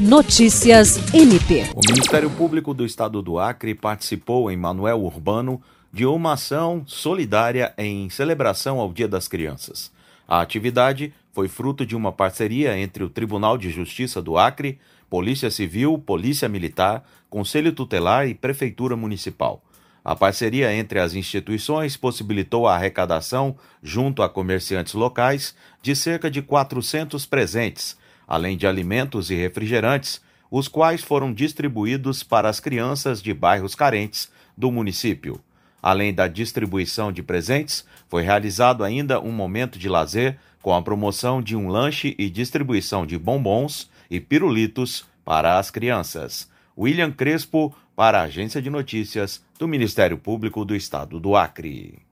Notícias MP. O Ministério Público do Estado do Acre participou em Manuel Urbano de uma ação solidária em celebração ao Dia das Crianças. A atividade foi fruto de uma parceria entre o Tribunal de Justiça do Acre, Polícia Civil, Polícia Militar, Conselho Tutelar e Prefeitura Municipal. A parceria entre as instituições possibilitou a arrecadação, junto a comerciantes locais, de cerca de 400 presentes, além de alimentos e refrigerantes, os quais foram distribuídos para as crianças de bairros carentes do município. Além da distribuição de presentes, foi realizado ainda um momento de lazer com a promoção de um lanche e distribuição de bombons e pirulitos para as crianças. William Crespo, para a Agência de Notícias do Ministério Público do Estado do Acre.